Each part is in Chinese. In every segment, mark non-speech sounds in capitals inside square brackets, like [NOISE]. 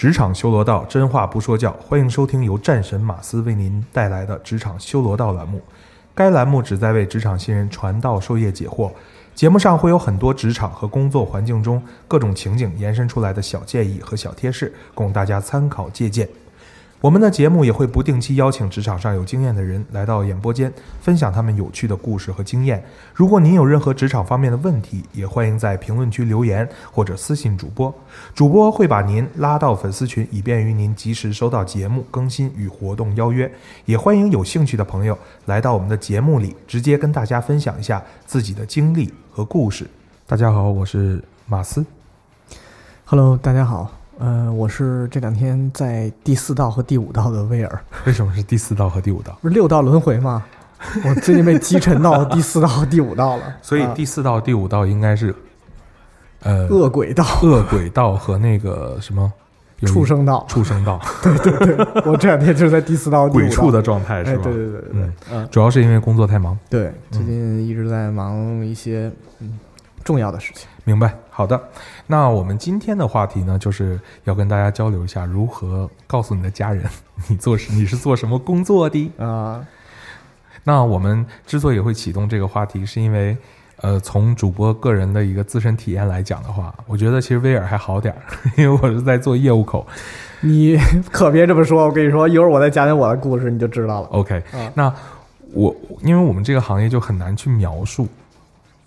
职场修罗道，真话不说教。欢迎收听由战神马斯为您带来的职场修罗道栏目。该栏目旨在为职场新人传道授业解惑。节目上会有很多职场和工作环境中各种情景延伸出来的小建议和小贴士，供大家参考借鉴。我们的节目也会不定期邀请职场上有经验的人来到演播间，分享他们有趣的故事和经验。如果您有任何职场方面的问题，也欢迎在评论区留言或者私信主播，主播会把您拉到粉丝群，以便于您及时收到节目更新与活动邀约。也欢迎有兴趣的朋友来到我们的节目里，直接跟大家分享一下自己的经历和故事。大家好，我是马斯。Hello，大家好，呃，我是这两天在第四道和第五道的威尔，为什么是第四道和第五道？不是六道轮回吗？我最近被击沉到第四道和第五道了，[LAUGHS] 啊所以第四道、第五道应该是，呃，恶鬼道、恶鬼道和那个什么 [LAUGHS] 畜生道，畜生道，[LAUGHS] 对对对我这两天就是在第四道、鬼畜的，状态哎，是吧？对对对对对，嗯，主要是因为工作太忙。对，最近一直在忙一些嗯重要的事情。明白，好的。那我们今天的话题呢，就是要跟大家交流一下如何告诉你的家人你做什 [LAUGHS] 你是做什么工作的。啊，那我们之所以会启动这个话题，是因为，呃，从主播个人的一个自身体验来讲的话，我觉得其实威尔还好点儿，[LAUGHS] 因为我是在做业务口。你 [LAUGHS] 可别这么说，我跟你说，一会儿我再讲讲我的故事，你就知道了。OK，、啊那我因为我们这个行业就很难去描述，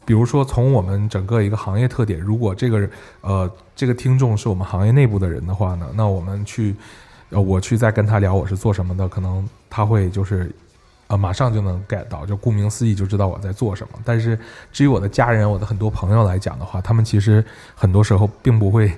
比如说从我们整个一个行业特点，如果这个呃这个听众是我们行业内部的人的话呢，那我们去呃我去再跟他聊我是做什么的，可能他会就是呃马上就能 get 到，就顾名思义就知道我在做什么。但是至于我的家人、我的很多朋友来讲的话，他们其实很多时候并不会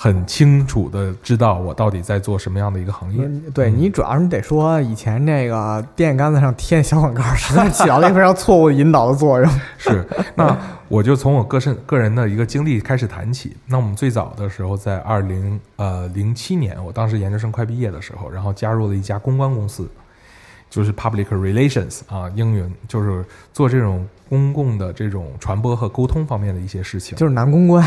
很清楚的知道我到底在做什么样的一个行业。嗯对你主要是你得说，以前那个电线杆子上贴小广告，实在是起到了一个非常错误引导的作用。[LAUGHS] 是，那我就从我个身 [LAUGHS] 个人的一个经历开始谈起。那我们最早的时候，在二零呃零七年，我当时研究生快毕业的时候，然后加入了一家公关公司，就是 public relations 啊，英语就是做这种公共的这种传播和沟通方面的一些事情。就是男公关，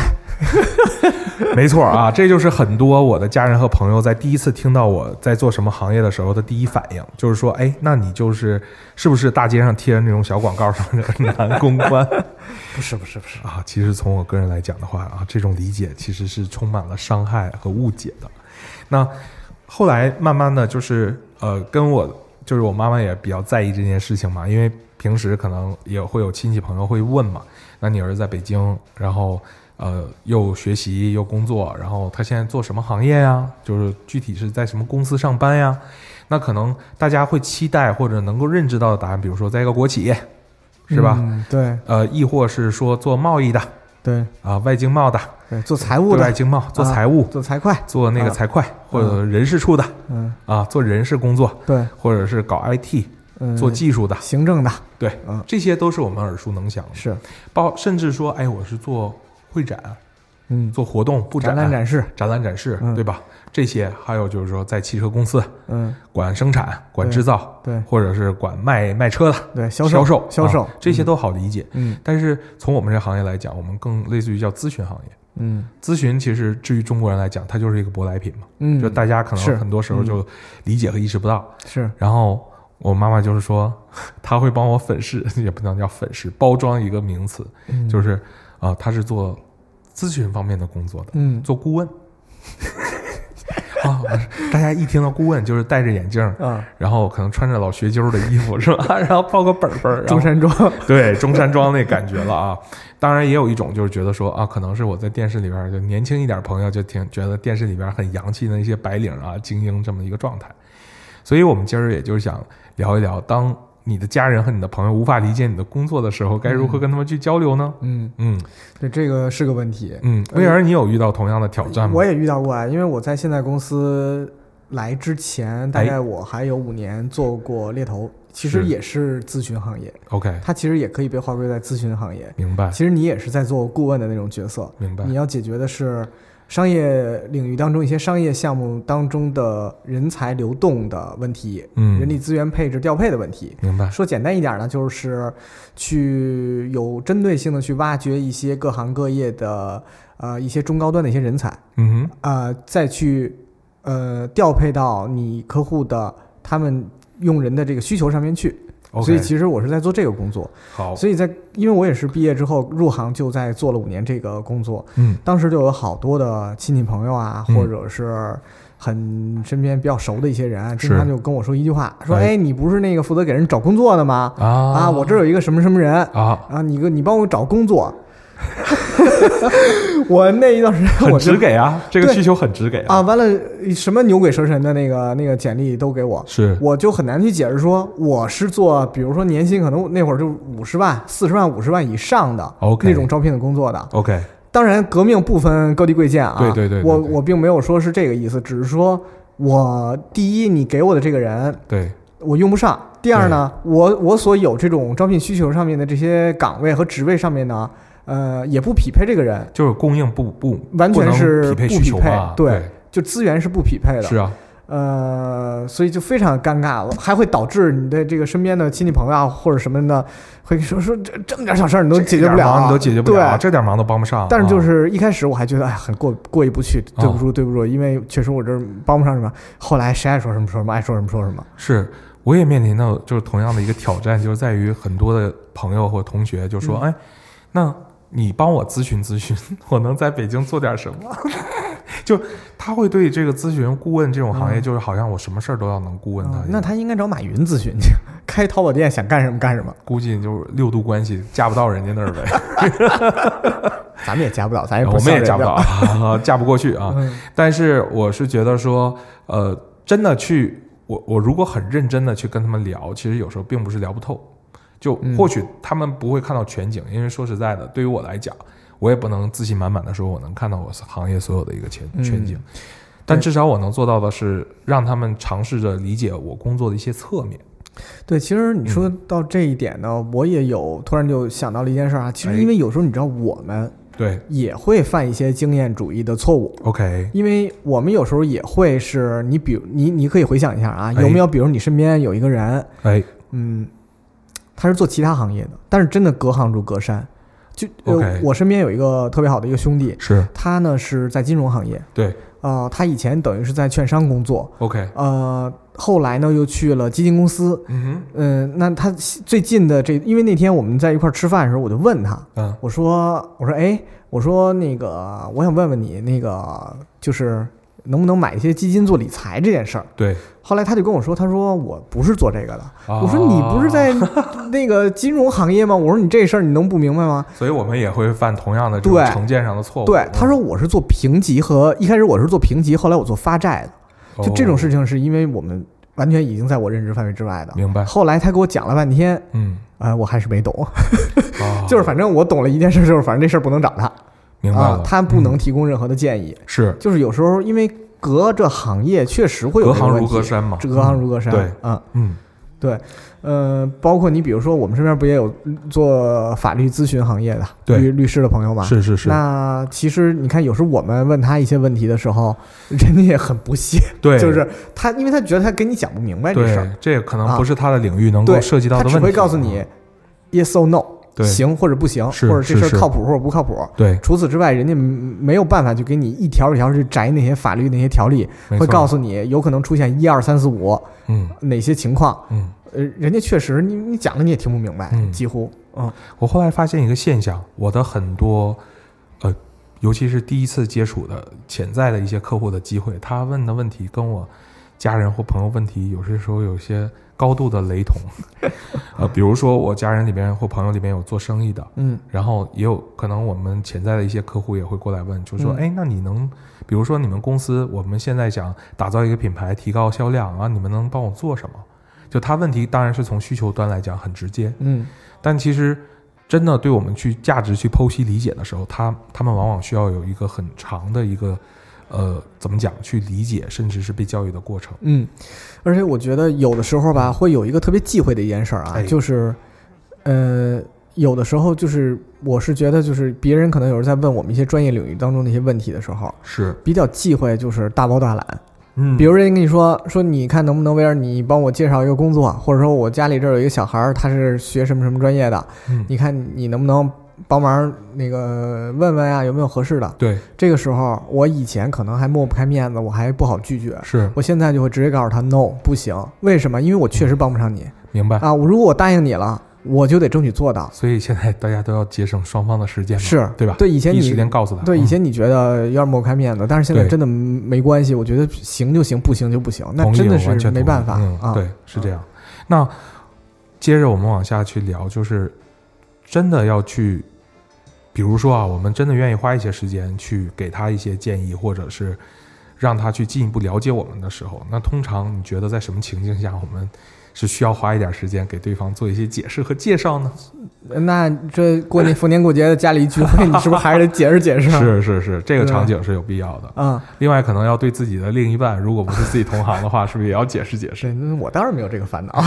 [LAUGHS] 没错啊，这就是很多我的家人和朋友在第一次听到我在做什么行业的时候的第一反应，就是说，哎，那你就是是不是大街上贴的那种小广告上的男公关？[LAUGHS] 不是不是不是，啊，其实从我个人来讲的话啊，这种理解其实是充满了伤害和误解的。那后来慢慢的就是呃，跟我就是我妈妈也比较在意这件事情嘛，因为平时可能也会有亲戚朋友会问嘛，那你儿子在北京，然后呃又学习又工作，然后他现在做什么行业呀？就是具体是在什么公司上班呀？那可能大家会期待或者能够认知到的答案，比如说在一个国企，是吧？嗯、对呃，亦或是说做贸易的对。啊，外经贸的，对，做财务的，对外经贸，做财务，做财会，做那个啊。财会、或者人事处的。嗯，啊，做人事工作，对，或者是搞 IT、嗯，做技术的，行政的，对，嗯这些都是我们耳熟能详的。是，包甚至说，哎，我是做会展、嗯，做活动、布展展、览展示，展览展示，嗯。对吧？这些还有就是说，在汽车公司嗯，管生产、管制造，对。或者是管卖卖车的对，销售销售销售。啊，这些都好理解。嗯。但是从我们这行业来讲，我们更类似于叫咨询行业。嗯。咨询其实至于中国人来讲，它就是一个舶来品嘛，嗯，就大家可能很多时候就理解和意识不到。是。然后我妈妈就是说，[LAUGHS] 她会帮我粉饰，[LAUGHS] 也不能叫粉饰，包装一个名词，嗯。就是啊、呃她是做咨询方面的工作的，嗯。做顾问。啊，大家一听到顾问，就是戴着眼镜，嗯，然后可能穿着老学究的衣服，是吧？[LAUGHS] 然后抱个本本儿，然后中山装，[LAUGHS] 对中山装那感觉了啊。当然也有一种就是觉得说啊，可能是我在电视里边儿就年轻一点朋友就挺觉得电视里边儿很洋气的那些白领啊、精英这么一个状态。所以我们今儿也就是想聊一聊，当你的家人和你的朋友无法理解你的工作的时候，该如何跟他们去交流呢？嗯，嗯。对，这个是个问题。嗯，威尔，你有遇到同样的挑战吗？我也遇到过啊，因为我在现在公司来之前，大哎概我还有五年做过猎头，其实也是咨询行业，OK，它其实也可以被划归在咨询行业。明白。其实你也是在做顾问的那种角色，明白。你要解决的是商业领域当中一些商业项目当中的人才流动的问题，嗯人力资源配置调配的问题。明白，说简单一点呢，就是去有针对性的去挖掘一些各行各业的呃一些中高端的一些人才，嗯呃，再去呃调配到你客户的他们用人的这个需求上面去。所以其实我是在做这个工作，好，所以在因为我也是毕业之后入行就在做了五年这个工作，嗯当时就有好多的亲戚朋友啊，嗯或者是很身边比较熟的一些人经常就跟我说一句话，说：“哎哎，你不是那个负责给人找工作的吗？啊啊，我这儿有一个什么什么人啊，啊，你个你帮我找工作。” [LAUGHS] 我那一段时间很我就直给啊，这个需求很直给啊，完了什么牛鬼蛇神的那个那个简历都给我，是我就很难去解释说我是做，比如说年薪可能那会儿就五十万、四十万、五十万以上的 OK 那种招聘的工作的。OK，当然，革命不分高低贵贱啊。对对对对对我我并没有说是这个意思，只是说我第一，你给我的这个人对，我用不上；第二呢，我我所有这种招聘需求上面的这些岗位和职位上面呢，呃，也不匹配这个人，就是供应不不完全是不匹配需求嘛，对就资源是不匹配的。是啊，呃，所以就非常尴尬了，还会导致你的这个身边的亲戚朋友啊或者什么的，会说说这这么点小事儿你都解决不了你都解决不了，对，这点忙都帮不上。但是就啊是一开始我还觉得哎很过过意不去，对不住对不住，因为确实我这儿帮不上什么。后来谁爱说什么说什么，爱说什么说什么。是，我也面临到就是同样的一个挑战，就是在于很多的朋友或同学就说：“嗯哎，那你帮我咨询咨询，我能在北京做点什么？” [LAUGHS] 就他会对这个咨询顾问这种行业，嗯就是好像我什么事儿都要能顾问他那他应该找马云咨询去，开淘宝店想干什么干什么，估计就是六度关系嫁不到人家那儿呗，[LAUGHS] 咱们也嫁不了，咱我们也嫁不了。[LAUGHS] 嫁不过去啊。嗯但是我是觉得说，呃，真的去，我我如果很认真的去跟他们聊，其实有时候并不是聊不透，就嗯。或许他们不会看到全景，因为说实在的，对于我来讲，我也不能自信满满的说我能看到我行业所有的一个全嗯。全景，但至少我能做到的是让他们尝试着理解我工作的一些侧面。对，其实你说嗯。到这一点呢，我也有突然就想到了一件事儿啊。其实哎因为有时候你知道，我们对。也会犯一些经验主义的错误。，OK，因为我们有时候也会是你比如你你可以回想一下啊，哎。有没有比如你身边有一个人，哎，嗯，他是做其他行业的，但是真的隔行如隔山。就呃 OK 我身边有一个特别好的一个兄弟，是。他呢是在金融行业，对呃，他以前等于是在券商工作，，OK，呃，后来呢又去了基金公司，嗯嗯、那他最近的这，因为那天我们在一块儿吃饭的时候，我就问他，嗯，我说我说哎，我说那个我想问问你，那个就是能不能买一些基金做理财这件事儿。对，后来他就跟我说，他说我不是做这个的。我我说你不是在那个金融行业吗？我说你这事儿你能不明白吗？所以我们也会犯同样的这种对成见上的错误。对，他说我是做评级和一开始我是做评级，后来我做发债的。就这种事情，是因为我们完全已经在我认知范围之外的。明白？后来他给我讲了半天，嗯，啊、我还是没懂。啊 [LAUGHS] 就是反正我懂了一件事，就是反正这事儿不能找他明白了，，啊他不能嗯提供任何的建议。是。就是有时候因为隔着行业确实会有隔行如隔山嘛，这隔行如隔山。对，嗯，嗯，对，呃，包括你比如说我们身边不也有做法律咨询行业的律律师的朋友吗？是是是，那其实你看，有时候我们问他一些问题的时候，[LAUGHS] 人家也很不屑，对，就是他，因为他觉得他跟你讲不明白这事儿。对，，这可能啊。不是他的领域能够涉及到的他只，会告诉你 yes or no，对。行或者不行，或者这事儿靠谱或者不靠谱。对，除此之外，人家没有办法就给你一条一条去摘那些法律那些条例，会告诉你有可能出现一二三四五嗯。哪些情况。嗯，呃，人家确实你你讲的你也听不明白，嗯。几乎嗯。我后来发现一个现象，我的很多呃，尤其是第一次接触的潜在的一些客户的机会，他问的问题跟我家人或朋友问题有些时候有些高度的雷同。[LAUGHS] 呃，比如说我家人里边或朋友里边有做生意的，嗯然后也有可能我们潜在的一些客户也会过来问，就说：“嗯哎，那你能，比如说你们公司我们现在想打造一个品牌，提高销量啊，你们能帮我做什么？”就他问题当然是从需求端来讲很直接，嗯但其实真的对我们去价值去剖析理解的时候，他他们往往需要有一个很长的一个呃怎么讲去理解，甚至是被教育的过程。嗯，而且我觉得有的时候吧，会有一个特别忌讳的一件事儿啊，哎就是呃，有的时候就是我是觉得就是别人可能有人在问我们一些专业领域当中的一些问题的时候，是，比较忌讳就是大包大揽。嗯，比如人家跟你说说，你看能不能威尔，你帮我介绍一个工作，或者说我家里这儿有一个小孩儿，他是学什么什么专业的，嗯你看你能不能帮忙那个问问啊，有没有合适的？对，这个时候我以前可能还抹不开面子，我还不好拒绝，是我现在就会直接告诉他 no 不行，为什么？因为我确实帮不上你明白。啊，我如果我答应你了，我就得争取做到。所以现在大家都要节省双方的时间，是对吧？对，以前你时间告诉他。对，以嗯前你觉得有点抹不开面子，但是现在真的没关系。我觉得行就行，不行就不行，那真的是没办法嗯啊。对，是这样。那接着我们往下去聊，就是真的要去，比如说啊，我们真的愿意花一些时间去给他一些建议，或者是让他去进一步了解我们的时候，那通常你觉得在什么情境下，我们是需要花一点时间给对方做一些解释和介绍呢？那这过年逢年过节的家里聚会，你是不是还是得解释解释？[LAUGHS] 是是是，这个场景是有必要的。嗯，另外，可能要对自己的另一半，如果不是自己同行的话，是不是也要解释解释我当然没有这个烦恼。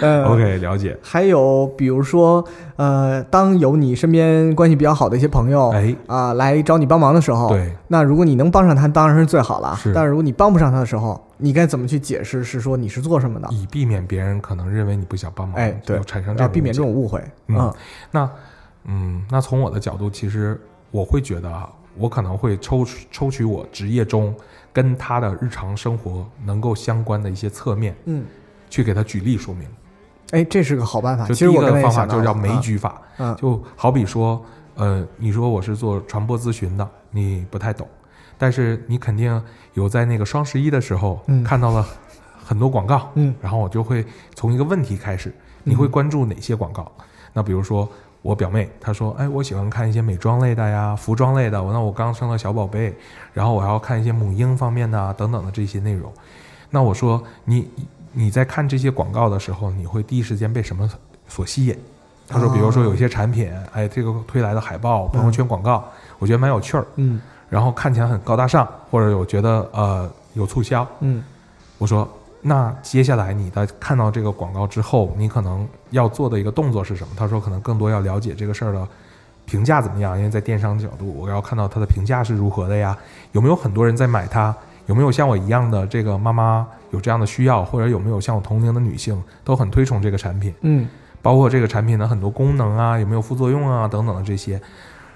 呃？OK，了解。还有比如说，呃，当有你身边关系比较好的一些朋友哎，啊、来找你帮忙的时候，对，那如果你能帮上他，当然是最好了。是但是如果你帮不上他的时候，你该怎么去解释？是说你是做什么的？以避免别人可能认为你不想帮忙，哎，对，产生这种避免这种误会。嗯嗯那，嗯，那从我的角度，其实我会觉得啊，我可能会抽取抽取我职业中跟他的日常生活能够相关的一些侧面，嗯，去给他举例说明。哎，这是个好办法。就第一个方法就叫枚啊举法，嗯就好比说，呃，你说我是做传播咨询的，你不太懂，但是你肯定有在那个双十一的时候嗯看到了很多广告，嗯然后我就会从一个问题开始，你会关注哪些广告？那比如说我表妹她说，哎，我喜欢看一些美妆类的呀，服装类的。我那我刚生了小宝贝，然后我还要看一些母婴方面的啊等等的这些内容。那我说你你在看这些广告的时候，你会第一时间被什么所吸引？他说，比如说有一些产品，哎，这个推来的海报、朋友圈广告，我觉得蛮有趣儿，嗯。然后看起来很高大上，或者我觉得呃有促销，嗯。我说，那接下来你的看到这个广告之后，你可能要做的一个动作是什么？他说，可能更多要了解这个事儿的评价怎么样，因为在电商角度，我要看到它的评价是如何的呀，有没有很多人在买它，有没有像我一样的这个妈妈有这样的需要，或者有没有像我同龄的女性都很推崇这个产品，嗯包括这个产品的很多功能啊，有没有副作用啊等等的这些。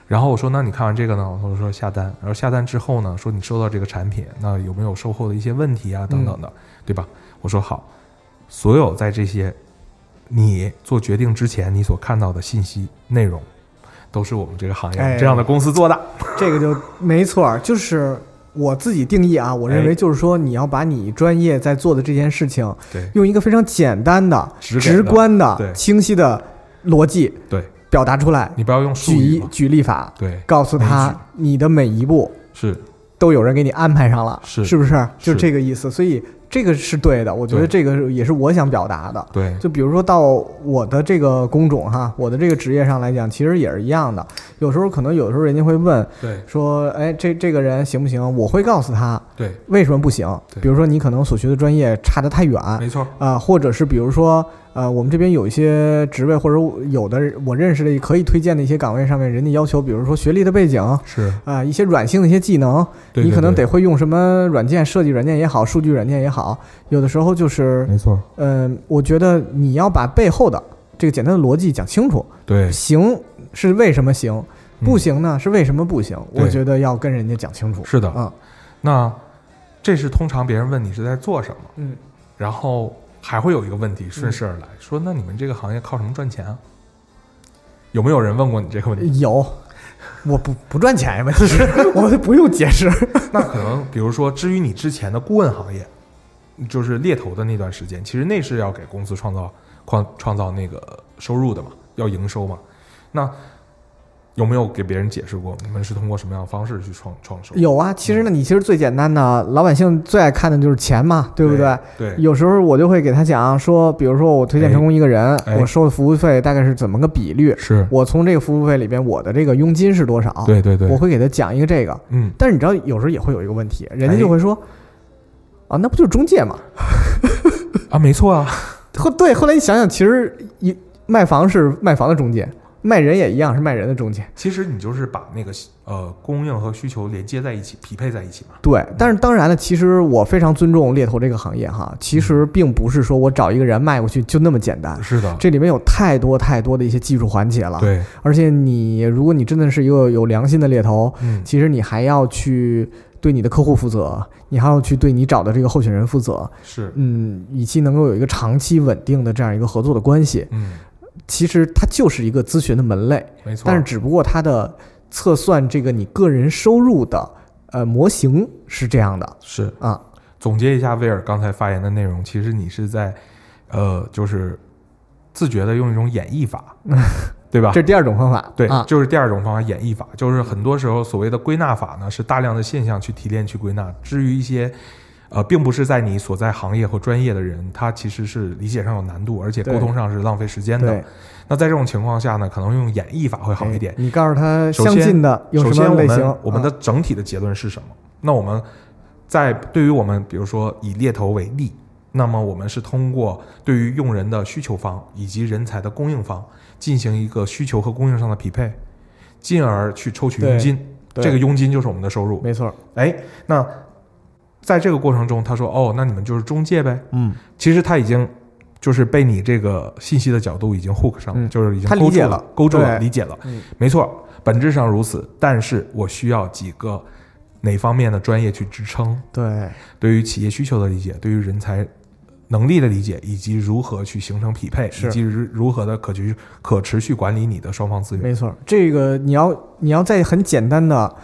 然后我说，那你看完这个呢？我说下单，然后下单之后呢，说你收到这个产品，那有没有售后的一些问题啊等等的，对吧？我说好，所有在这些你做决定之前你所看到的信息内容，都是我们这个行业、哎这样的公司做的。[LAUGHS] 这个就没错儿，就是我自己定义啊，我认为哎。就是说，你要把你专业在做的这件事情，对。用一个非常简单的、直观的、对。清晰的逻辑对，表达出来，你不要用术举。一举例法，对，告诉他你的每一步是。都有人给你安排上了，是。是不是？就这个意思。所以这个是对的，我觉得这个也是我想表达的。对，就比如说到我的这个工种哈，我的这个职业上来讲，其实也是一样的。有时候可能有的时候人家会问对。说，哎，这这个人行不行？我会告诉他对，为什么不行。比如说你可能所学的专业差得太远啊、没错。啊，或者是比如说呃，我们这边有一些职位或者有的我认识的可以推荐的一些岗位上面，人家要求比如说学历的背景是。啊、是，一些软性的一些技能，对你可能得会用什么软件，设计软件也好，数据软件也好，有的时候就是没错，嗯，我觉得你要把背后的这个简单的逻辑讲清楚，对，行是为什么行，嗯不行呢是为什么不行？我觉得要跟人家讲清楚。是的。嗯那这是通常别人问你是在做什么，嗯，然后还会有一个问题顺势而来，说那你们这个行业靠什么赚钱啊？有没有人问过你这个问题？有，我不不赚钱呀，问题是 [LAUGHS] 我不用解释。[LAUGHS] 那可能比如说，至于你之前的顾问行业，就是猎头的那段时间，其实那是要给公司创造创创造那个收入的嘛，要营收嘛。那有没有给别人解释过，你们是通过什么样的方式去创创收？有啊，其实呢，你其实最简单的，老百姓最爱看的就是钱嘛，对不对？对，有时候我就会给他讲说，比如说我推荐成功一个人，哎我收的服务费大概是怎么个比率？是，我从这个服务费里边，我的这个佣金是多少？对对对，我会给他讲一个这个。嗯，但是你知道，有时候也会有一个问题，人家哎就会说，啊，那不就是中介吗？[LAUGHS] 啊，没错啊，后 [LAUGHS] 对，后来你想想，其实一卖房是卖房的中介，卖人也一样是卖人的中介。其实你就是把那个呃供应和需求连接在一起，匹配在一起嘛。对，但是当然了，其实我非常尊重猎头这个行业哈。其实并不是说我找一个人卖过去就那么简单，是的，这里面有太多太多的一些技术环节了。，对，而且你如果你真的是一个有良心的猎头，嗯，其实你还要去对你的客户负责，你还要去对你找的这个候选人负责，是，嗯，以及能够有一个长期稳定的这样一个合作的关系。嗯，其实它就是一个咨询的门类，没错。但是只不过它的测算这个你个人收入的呃模型是这样的是啊，总结一下威尔刚才发言的内容，其实你是在呃，就是自觉的用一种演绎法，[LAUGHS] 对吧这？是第二种方法。对，啊，就是第二种方法，演绎法，就是很多时候所谓的归纳法呢，是大量的现象去提炼去归纳。至于一些，呃，并不是在你所在行业或专业的人，他其实是理解上有难度，而且沟通上是浪费时间的。，那在这种情况下呢，可能用演绎法会好一点哎。你告诉他相近的有首先，我什么类型们？我们的啊整体的结论是什么？那我们在对于我们，比如说以猎头为例，那么我们是通过对于用人的需求方以及人才的供应方进行一个需求和供应上的匹配，进而去抽取佣金。这个佣金就是我们的收入。没错，哎，那在这个过程中，他说：“哦，那你们就是中介呗。嗯，”其实他已经就是被你这个信息的角度已经 hook 上了，嗯就是已经他理勾住了解了，勾住了，理解了。嗯没错，本质上如此。但是我需要几个哪方面的专业去支撑？对，对于企业需求的理解，对于人才能力的理解，以及如何去形成匹配，以及如如何的可去可持续管理你的双方资源。没错，这个你要你要在很简单的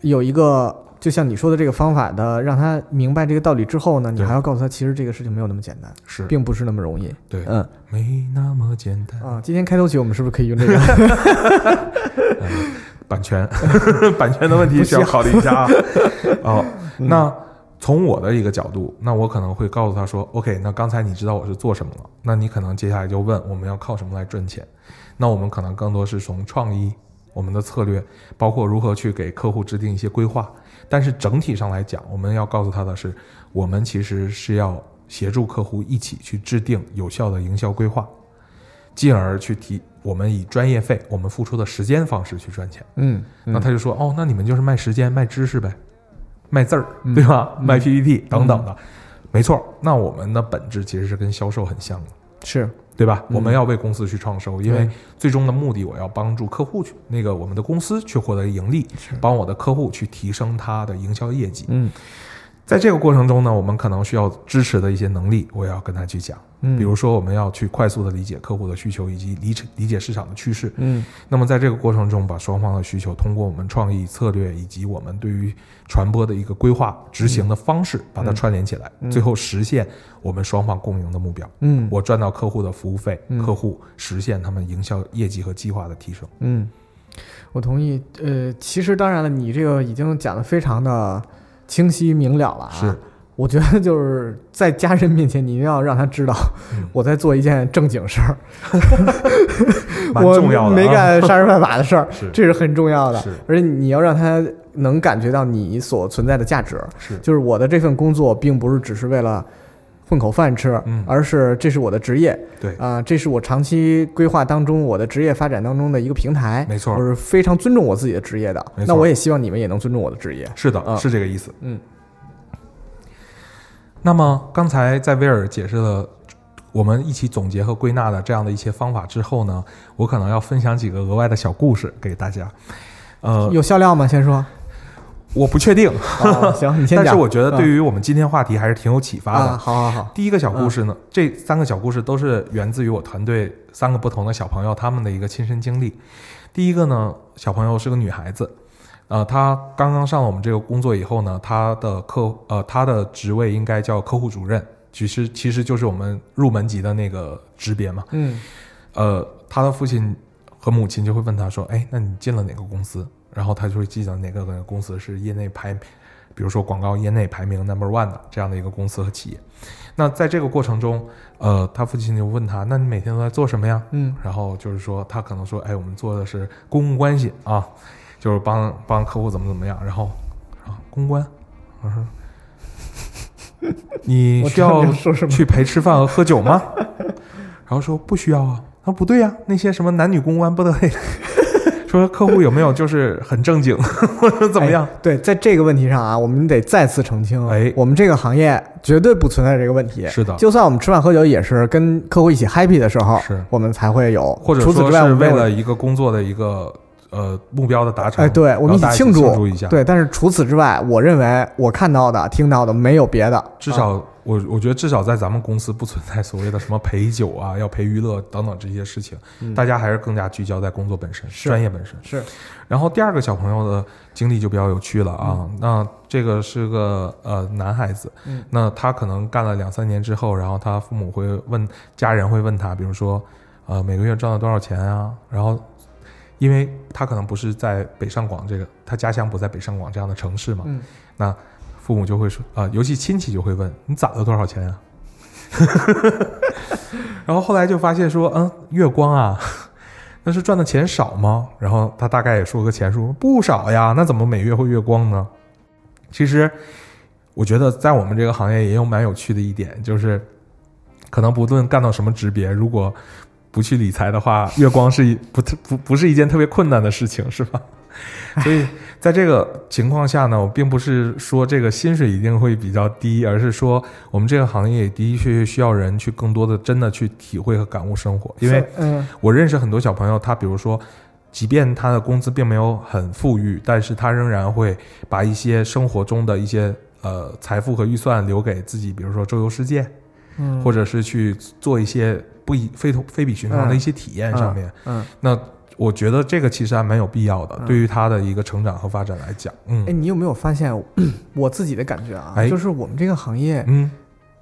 有一个，就像你说的这个方法的，让他明白这个道理之后呢，你还要告诉他，其实这个事情没有那么简单，是，并不是那么容易。对，嗯没那么简单。啊，今天开头曲我们是不是可以用这个？[LAUGHS] 嗯版权，[LAUGHS] 版权的问题需要考虑一下啊。哦，嗯那从我的一个角度，那我可能会告诉他说：“OK，那刚才你知道我是做什么了，那你可能接下来就问我们要靠什么来赚钱。那我们可能更多是从创意、我们的策略，包括如何去给客户制定一些规划。但是整体上来讲，我们要告诉他的是，我们其实是要协助客户一起去制定有效的营销规划，进而去提我们以专业费、我们付出的时间方式去赚钱。嗯，那他就说：“哦，那你们就是卖时间、卖知识呗，卖字儿，嗯对吧？卖 PPT 等等的，没错。那我们的本质其实是跟销售很像的，是。对吧？嗯我们要为公司去创收，因为最终的目的，我要帮助客户去那个我们的公司去获得盈利，帮我的客户去提升他的营销业绩。嗯在这个过程中呢，我们可能需要支持的一些能力，我也要跟他去讲。嗯，比如说，我们要去快速的理解客户的需求以及理理解市场的趋势。嗯那么在这个过程中，把双方的需求通过我们创意策略以及我们对于传播的一个规划执行的方式，把它串联起来，嗯最后实现我们双方共赢的目标。嗯我赚到客户的服务费，嗯客户实现他们营销业绩和计划的提升。嗯，我同意。呃，其实当然了，你这个已经讲的非常的清晰明了了啊。是，我觉得就是在家人面前，你一定要让他知道嗯。[LAUGHS] 我在做一件正经事儿，[LAUGHS] 蛮我重要的、啊。没干杀人犯法的事儿，[LAUGHS] 是。这是很重要的。是。而且你要让他能感觉到你所存在的价值，是。就是我的这份工作并不是只是为了混口饭吃，嗯而是这是我的职业对，啊、这是我长期规划当中我的职业发展当中的一个平台。没错我是非常尊重我自己的职业的。那我也希望你们也能尊重我的职业。是的，啊是这个意思。嗯那么刚才在威尔解释了我们一起总结和归纳的这样的一些方法之后呢，我可能要分享几个额外的小故事给大家。呃，有笑料吗？先说。我不确定，哦、行，你先讲。[LAUGHS] 但是我觉得对于于我们今天话题还是挺有启发的。啊，好好好，第一个小故事呢，这三个小故事都是源自于我团队三个不同的小朋友他们的一个亲身经历。第一个呢，小朋友是个女孩子，呃，她刚刚上了我们这个工作以后呢，她的客呃她的职位应该叫客户主任，其实其实就是我们入门级的那个职别嘛。嗯呃，她的父亲和母亲就会问她说：“哎，那你进了哪个公司？”然后他就会记得哪个公司是业内排，比如说广告业内排名 number one 的这样的一个公司和企业。那在这个过程中，呃，他父亲就问他：“那你每天都在做什么呀？”嗯然后就是说，他可能说：“哎，我们做的是公共关系啊，就是帮帮客户怎么怎么样。”然后啊，公关，我说：“你 [LAUGHS] 需要去陪吃饭和喝酒吗？” [LAUGHS] 然后说：“不需要啊。”他说不对呀、那些什么男女公关不得得说客户有没有就是很正经 [LAUGHS] 或者怎么样？对，在这个问题上啊，我们得再次澄清，哎我们这个行业绝对不存在这个问题。是的就算我们吃饭喝酒也是跟客户一起 happy 的时候，是我们才会有，或者除此之外，说是为了一个工作的一个呃目标的达成，哎，对，我们一起庆祝，庆祝一下。，对，但是除此之外，我认为我看到的、听到的没有别的，至啊少我我觉得至少在咱们公司不存在所谓的什么陪酒啊、要陪娱乐等等这些事情，嗯大家还是更加聚焦在工作本身、专业本身。是然后第二个小朋友的经历就比较有趣了啊，嗯那这个是个呃男孩子，嗯那他可能干了两三年之后，然后他父母会问家人会问他，比如说呃每个月赚了多少钱啊，然后。因为他可能不是在北上广这个，他家乡不在北上广这样的城市嘛，嗯那父母就会说啊、尤其亲戚就会问你攒了多少钱呀、[LAUGHS] 然后后来就发现说，嗯，月光啊，[LAUGHS] 那是赚的钱少吗？然后他大概也说个钱数，不少呀，那怎么每月会月光呢？其实我觉得在我们这个行业也有蛮有趣的一点，就是可能不论干到什么级别，如果不去理财的话，月光是一不特不不是一件特别困难的事情，是吧？[LAUGHS] 所以在这个情况下呢，我并不是说这个薪水一定会比较低，而是说我们这个行业的的确确需要人去更多的真的去体会和感悟生活。因为嗯我认识很多小朋友，他比如说，即便他的工资并没有很富裕，但是他仍然会把一些生活中的一些呃财富和预算留给自己，比如说周游世界，嗯，或者是去做一些不一非同非比寻常的一些体验上面。嗯，那我觉得这个其实还蛮有必要的，嗯对于他的一个成长和发展来讲，嗯哎，嗯你有没有发现 [CLEARS THROAT] 我自己的感觉啊？哎就是我们这个行业，嗯，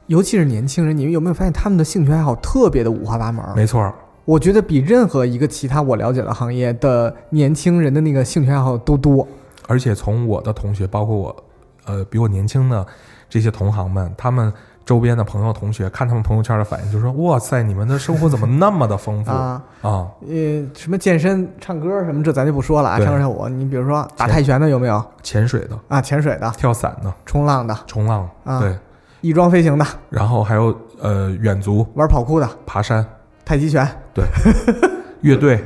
尤其是年轻人，你们有没有发现他们的兴趣爱好特别的五花八门？没错儿，我觉得比任何一个其他我了解的行业的年轻人的那个兴趣爱好都多。而且从我的同学，包括我，呃，比我年轻的这些同行们，他们周边的朋友、同学，看他们朋友圈的反应，就说：“哇塞，你们的生活怎么那么的丰富啊，啊呃，什么健身、唱歌什么，这咱就不说了啊。对唱歌跳舞，你比如说打泰拳的有没有潜水的、啊？潜水的、跳伞的、冲浪的、冲浪，啊对，翼装飞行的、然后还有呃远足、玩跑酷的、爬山、太极拳，对 [LAUGHS] 乐队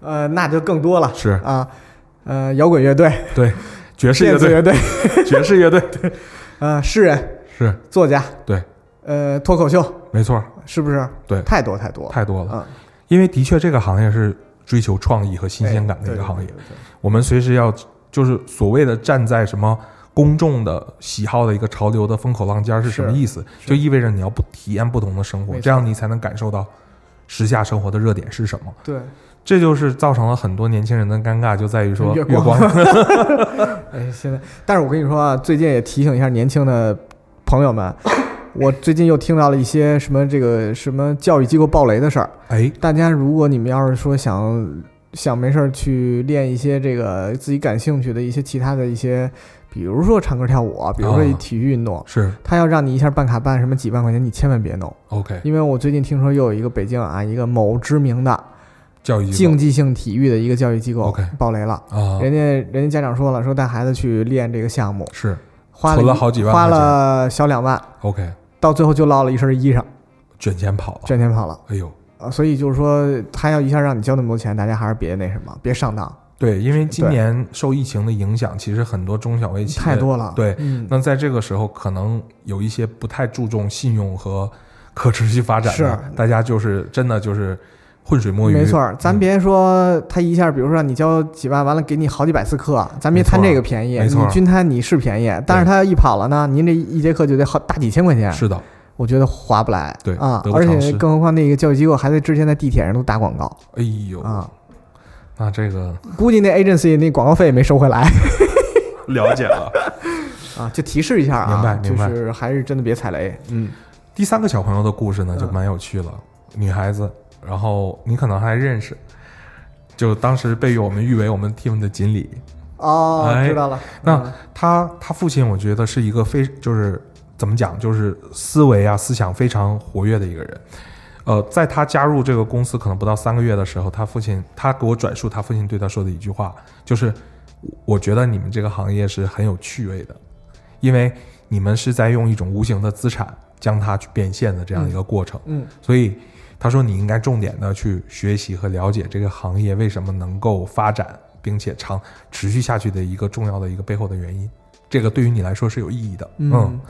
呃，那就更多了是啊。呃，摇滚乐队、对，爵士乐队、爵士乐队 [LAUGHS] 呃，诗人、是。作家，对，呃，脱口秀，没错。儿，是不是？对。太多太多。太多了。嗯，因为的确这个行业是追求创意和新鲜感的一个行业，我们随时要就是所谓的站在什么公众的喜好的一个潮流的风口浪尖儿是什么意思？就意味着你要不体验不同的生活这样你才能感受到时下生活的热点是什么。对，这就是造成了很多年轻人的尴尬，就在于说月光。[LAUGHS] 哎，现在，但是我跟你说啊，最近也提醒一下年轻的朋友们，[LAUGHS] 我最近又听到了一些什么这个什么教育机构暴雷的事儿。哎，大家如果你们要是说想想没事儿去练一些这个自己感兴趣的一些其他的一些，比如说唱歌跳舞啊，比如说啊体育运动，是。他要让你一下办卡办什么几万块钱，你千万别弄，OK，因为我最近听说又有一个北京啊一个某知名的教育竞技性体育的一个教育机构 OK 暴雷了。构啊，人家人家家长说了，说带孩子去练这个项目，是花了了好几万花了小两万，OK，到最后就落了一身衣裳，卷钱跑了，卷钱跑了哎呦。啊！所以就是说，他要一下让你交那么多钱，大家还是别那什么，别上当，对，因为今年受疫情的影响，其实很多中小微企业太多了。对，嗯，那在这个时候，可能有一些不太注重信用和可持续发展的，是大家就是真的就是浑水摸鱼。没错儿，咱嗯别说他一下，比如说让你交几万，完了给你好几百次课，咱别贪这个便宜。没错你均摊你是便宜，但是他要一跑了呢，您这一节课就得好大几千块钱，是的，我觉得划不来。对啊，而且更何况那个教育机构还在之前在地铁上都打广告哎呦，啊，那这个估计那 agency 那广告费也没收回来 [LAUGHS] 了解了。啊，就提示一下啊，明白明白就是还是真的别踩雷。嗯，第三个小朋友的故事呢，就嗯蛮有趣了。女孩子，然后你可能还认识，就当时被我们誉为我们 team 的锦鲤。哦，哎知道了。那嗯他他父亲，我觉得是一个非就是怎么讲，就是思维啊思想非常活跃的一个人。呃，在他加入这个公司可能不到三个月的时候，他父亲他给我转述他父亲对他说的一句话，就是我觉得你们这个行业是很有趣味的，因为你们是在用一种无形的资产将它去变现的这样一个过程。嗯所以他说你应该重点的去学习和了解这个行业为什么能够发展，并且长持续下去的一个重要的一个背后的原因。这个对于你来说是有意义的。嗯，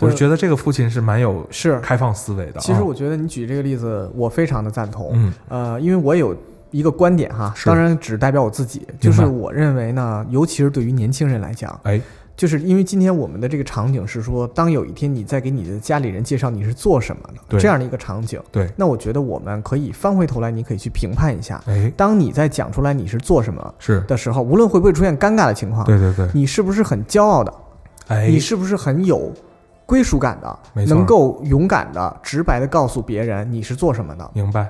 我是觉得这个父亲是蛮有是。开放思维的啊。其实我觉得你举这个例子，我非常的赞同。嗯呃，因为我有一个观点哈，当然只代表我自己，就是我认为呢，尤其是对于年轻人来讲，哎就是因为今天我们的这个场景是说，当有一天你在给你的家里人介绍你是做什么的这样的一个场景，对那我觉得我们可以翻回头来，你可以去评判一下，哎当你在讲出来你是做什么是的时候，无论会不会出现尴尬的情况，对对对，你是不是很骄傲的，哎你是不是很有归属感的，没错能够勇敢的、直白的告诉别人你是做什么的。明白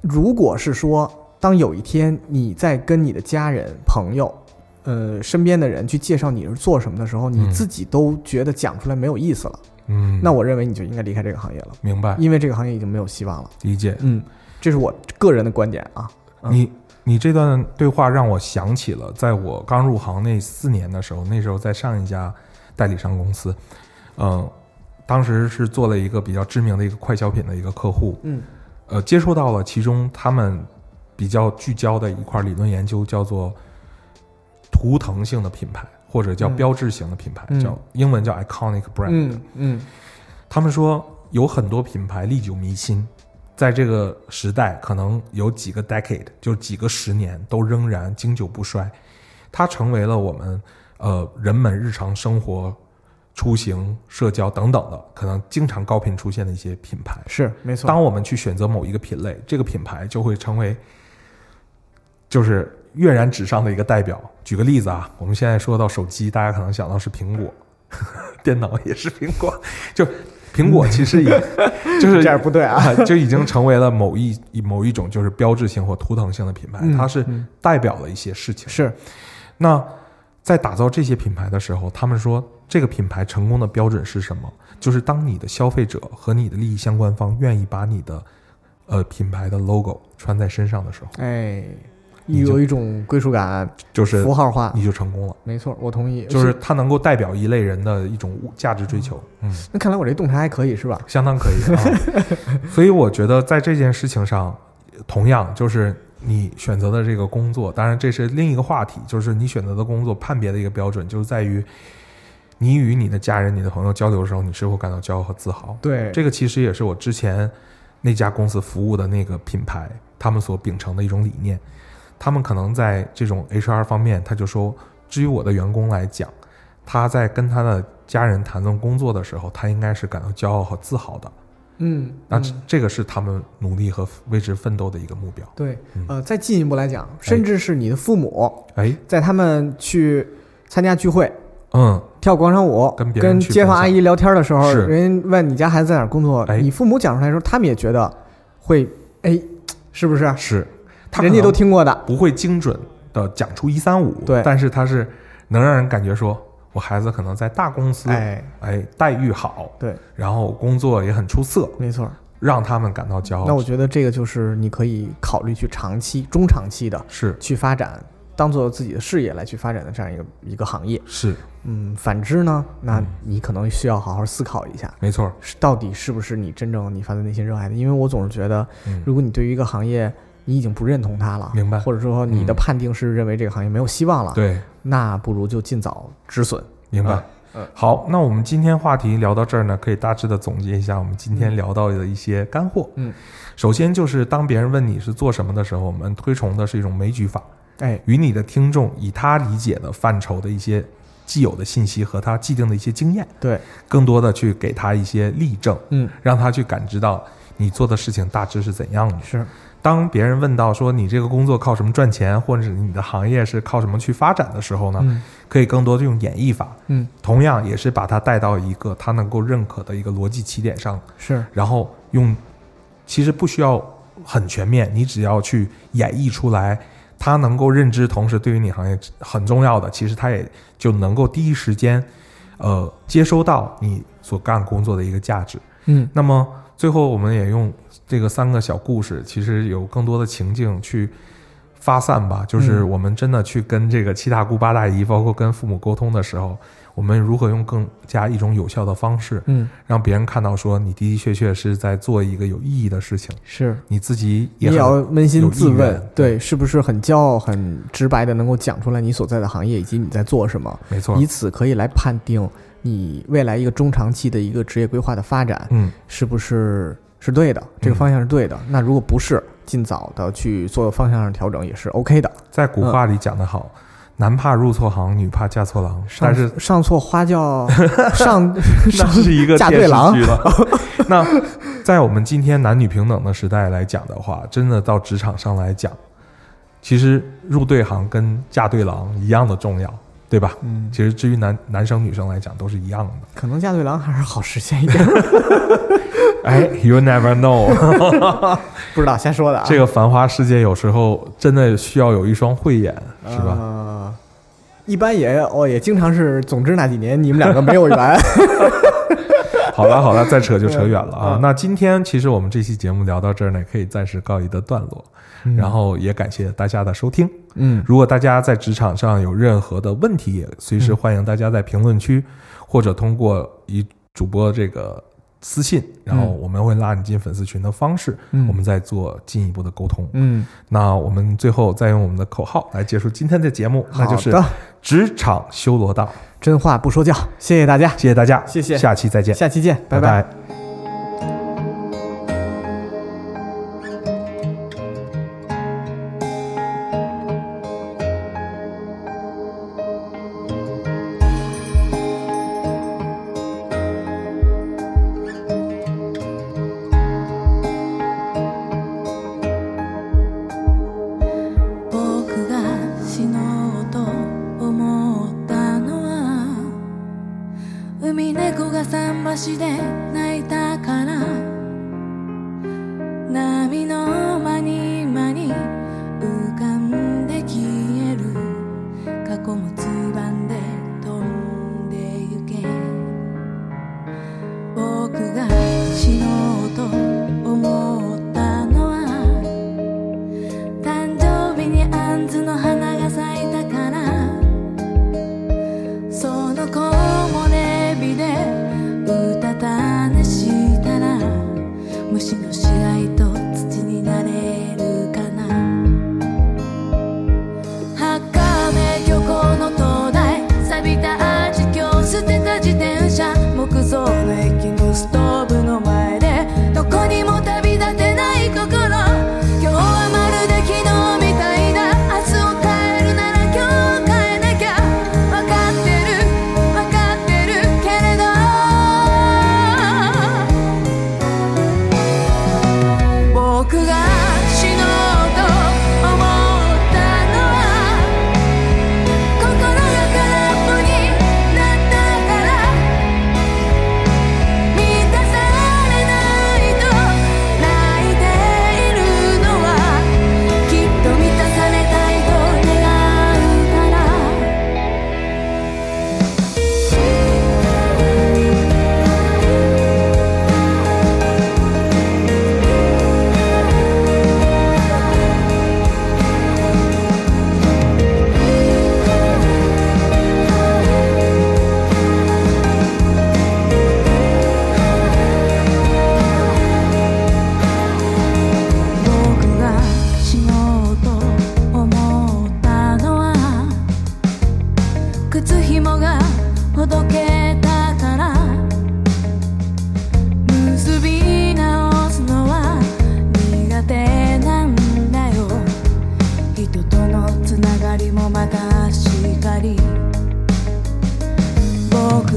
如果是说，当有一天你在跟你的家人、朋友，呃，身边的人去介绍你是做什么的时候，你嗯。自己都觉得讲出来没有意思了，嗯，那我认为你就应该离开这个行业了，明白。因为这个行业已经没有希望了。理解。嗯，这是我个人的观点啊。嗯。你你这段对话让我想起了，在我刚入行那四年的时候，那时候在上一家代理商公司，嗯、当时是做了一个比较知名的一个快消品的一个客户，嗯。呃，接触到了其中他们比较聚焦的一块理论研究，叫做图腾性的品牌，或者叫嗯标志型的品牌，嗯叫英文叫 iconic brand。嗯嗯他们说有很多品牌历久弥新，在这个时代可能有几个 decade，就几个十年都仍然经久不衰。它成为了我们呃人们日常生活、出行、社交等等的可能经常高频出现的一些品牌。是没错。当我们去选择某一个品类，这个品牌就会成为就是跃然纸上的一个代表。举个例子啊，我们现在说到手机，大家可能想到是苹果，[LAUGHS] 电脑也是苹果，就苹果其实也 [LAUGHS] 就是这样不对啊。啊，就已经成为了某一某一种就是标志性或图腾性的品牌，嗯它是嗯代表了一些事情。是那在打造这些品牌的时候，他们说这个品牌成功的标准是什么？就是当你的消费者和你的利益相关方愿意把你的呃品牌的 logo 穿在身上的时候，哎，有一种归属感，就是符号化。你就成功了。没错，我同意。就是它能够代表一类人的一种物价值追求，嗯，那看来我这洞察还可以是吧？相当可以啊。[LAUGHS] 所以我觉得在这件事情上，同样就是你选择的这个工作，当然这是另一个话题，就是你选择的工作判别的一个标准，就是在于你与你的家人、你的朋友交流的时候，你是否感到骄傲和自豪。对，这个其实也是我之前那家公司服务的那个品牌，他们所秉承的一种理念。他们可能在这种 HR 方面，他就说，至于我的员工来讲，他在跟他的家人谈论工作的时候，他应该是感到骄傲和自豪的。嗯，那嗯。这这个是他们努力和为之奋斗的一个目标。对嗯，呃，再进一步来讲，甚至是你的父母，哎，在他们去参加聚会、嗯，跳广场舞、跟别跟街坊阿姨聊天的时候，人家问你家孩子在哪工作，哎。你父母讲出来的时候，他们也觉得会，哎，是不是？是，他人家都听过的，不会精准的讲出一三五，对。但是他是能让人感觉说，我孩子可能在大公司，哎，哎，待遇好，对，然后工作也很出色，没错。让他们感到骄傲。那我觉得这个就是你可以考虑去长期、中长期的是。去发展，当做自己的事业来去发展的这样一个一个行业。是。嗯，反之呢，那嗯。你可能需要好好思考一下，没错，是到底是不是你真正你发自内心热爱的？因为我总是觉得，嗯，如果你对于一个行业你已经不认同它了，明白。或者说你的嗯。判定是认为这个行业没有希望了，对，那不如就尽早止损。明白。嗯。嗯。好，那我们今天话题聊到这儿呢，可以大致的总结一下我们今天聊到的一些干货。嗯，首先就是当别人问你是做什么的时候，我们推崇的是一种枚举法，哎，与你的听众以他理解的范畴的一些既有的信息和他既定的一些经验，对，更多的去给他一些例证，嗯，让他去感知到你做的事情大致是怎样的。是，当别人问到说你这个工作靠什么赚钱，或者是你的行业是靠什么去发展的时候呢，嗯。可以更多的用演绎法，嗯，同样也是把它带到一个他能够认可的一个逻辑起点上，是，然后用，其实不需要很全面，你只要去演绎出来，他能够认知，同时对于你行业很重要的，其实他也就能够第一时间，呃，接收到你所干工作的一个价值。嗯。那么最后，我们也用这个三个小故事，其实有更多的情境去发散吧。就是嗯我们真的去跟这个七大姑八大姨，包括跟父母沟通的时候，我们如何用更加一种有效的方式，嗯，让别人看到说你的的确确是在做一个有意义的事情，是。你自己你也要扪心自问对，是不是很骄傲、很直白的能够讲出来你所在的行业以及你在做什么，没错以，此可以来判定你未来一个中长期的一个职业规划的发展嗯，是不是是对的，这个嗯方向是对的。那如果不是，尽早的去做方向上调整也是 OK 的。在古话里讲得好，男怕入错行，女怕嫁错郎，但是上上错花轿，[LAUGHS] 上那 [LAUGHS] 上是一个嫁对郎。[LAUGHS] 那在我们今天男女平等的时代来讲的话，真的到职场上来讲，其实入对行跟嫁对郎一样的重要，对吧？嗯，其实至于男男生女生来讲都是一样的。可能嫁对郎还是好实现一点，哎，You never know，[LAUGHS] 不知道瞎说的啊。这个繁华世界有时候真的需要有一双慧眼，是吧？呃一般也哦，也经常是，总之那几年你们两个没有缘。[LAUGHS] 好了好了，再扯就扯远了啊。嗯那今天其实我们这期节目聊到这儿呢，可以暂时告一个段落。然后也感谢大家的收听。嗯，如果大家在职场上有任何的问题，也随时欢迎大家在评论区，或者通过以主播这个私信，然后我们会拉你进粉丝群的方式，嗯。我们再做进一步的沟通。嗯，那我们最后再用我们的口号来结束今天的节目，那就是职场修罗道。真话不说教，谢谢大家，谢谢大家，谢谢。下期再见，下期见，拜。拜拜。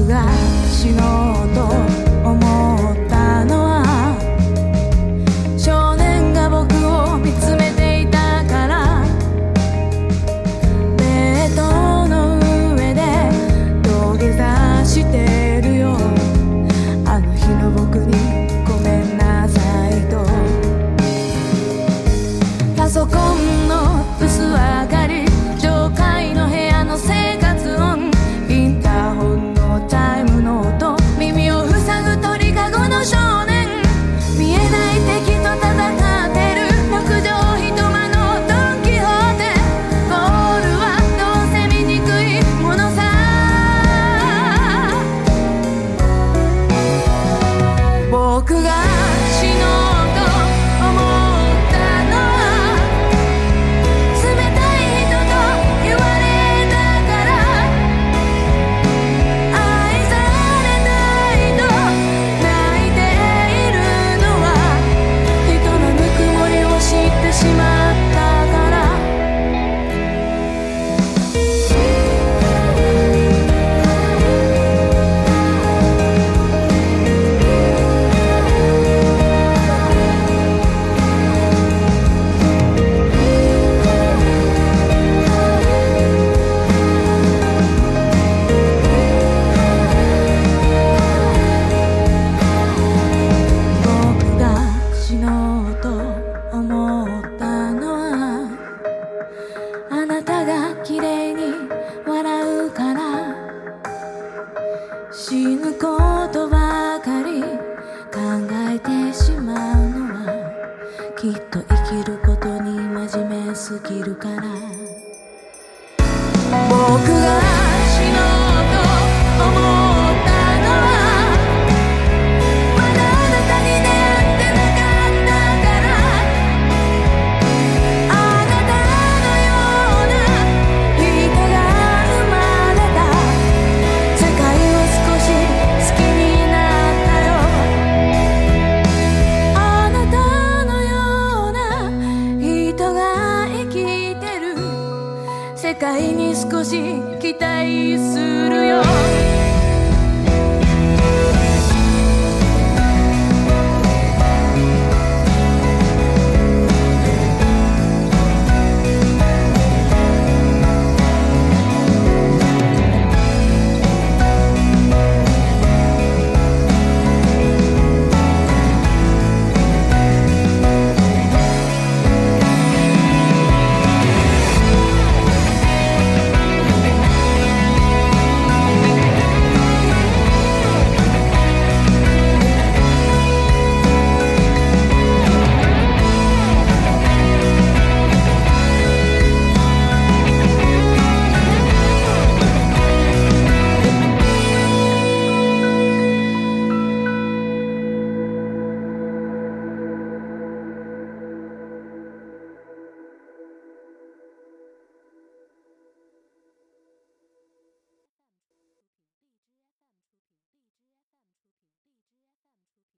握手の音世界に少し期待するよ。